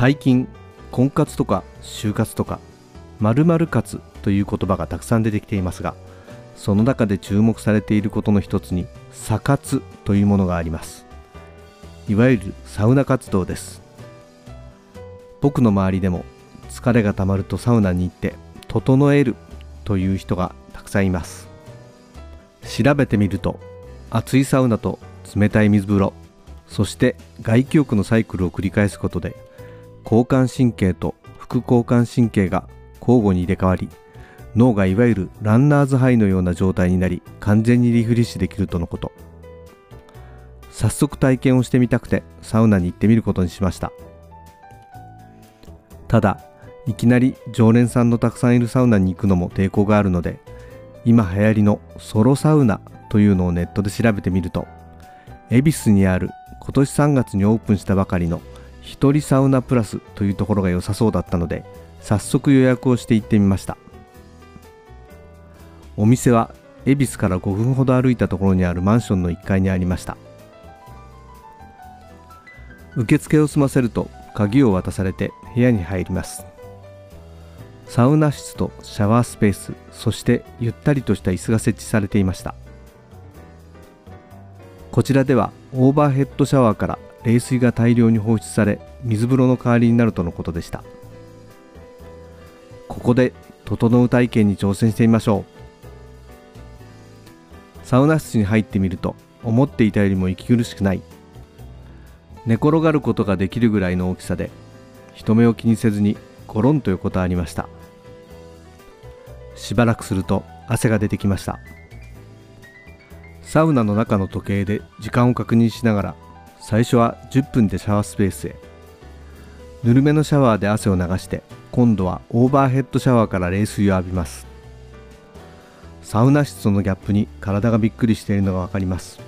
最近婚活とか就活とか〇〇活という言葉がたくさん出てきていますがその中で注目されていることの一つにサ活というものがあります。いわゆるサウナ活動です。僕の周りでも疲れがたまるとサウナに行って整えるという人がたくさんいます。調べてみると熱いサウナと冷たい水風呂そして外気浴のサイクルを繰り返すことで交感神経と副交感神経が交互に入れ替わり脳がいわゆるランナーズハイのような状態になり完全にリフレッシュできるとのこと。早速体験をしてみたくてサウナに行ってみることにしました。ただいきなり常連さんのたくさんいるサウナに行くのも抵抗があるので今流行りのソロサウナというのをネットで調べてみると恵比寿にある今年3月にオープンしたばかりの一人サウナプラスというところが良さそうだったので早速予約をして行ってみました。お店は恵比寿から5分ほど歩いたところにあるマンションの1階にありました。受付を済ませると鍵を渡されて部屋に入ります。サウナ室とシャワースペースそしてゆったりとした椅子が設置されていました。こちらではオーバーヘッドシャワーから冷水が大量に放出され水風呂の代わりになるとのことでした。ここで整う体験に挑戦してみましょう。サウナ室に入ってみると思っていたよりも息苦しくない。寝転がることができるぐらいの大きさで人目を気にせずにゴロンと横たわりました。しばらくすると汗が出てきました。サウナの中の時計で時間を確認しながら最初は10分でシャワースペースへ。ぬるめのシャワーで汗を流して今度はオーバーヘッドシャワーから冷水を浴びます。サウナ室とのギャップに体がびっくりしているのが分かります。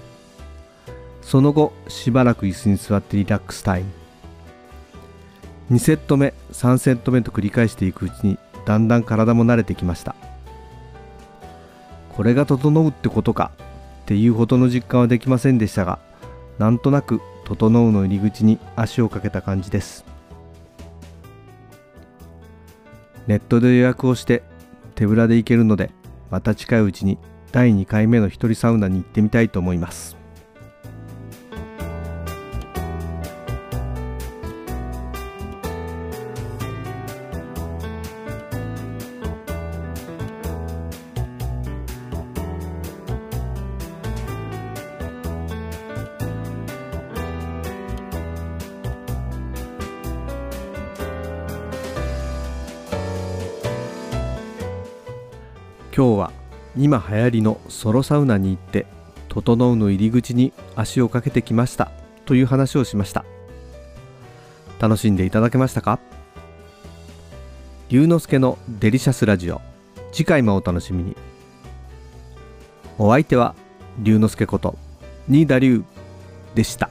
その後しばらく椅子に座ってリラックスタイム。2セット目3セット目と繰り返していくうちにだんだん体も慣れてきました。これが整うってことかっていうほどの実感はできませんでしたがなんとなく「整う」の入り口に足をかけた感じです。ネットで予約をして手ぶらで行けるのでまた近いうちに第2回目の一人サウナに行ってみたいと思います。今日は今流行りのソロサウナに行って「整う」の入り口に足をかけてきましたという話をしました。楽しんでいただけましたか？龍之介のデリシャスラジオ。次回もお楽しみに。お相手は龍之介こと新田龍でした。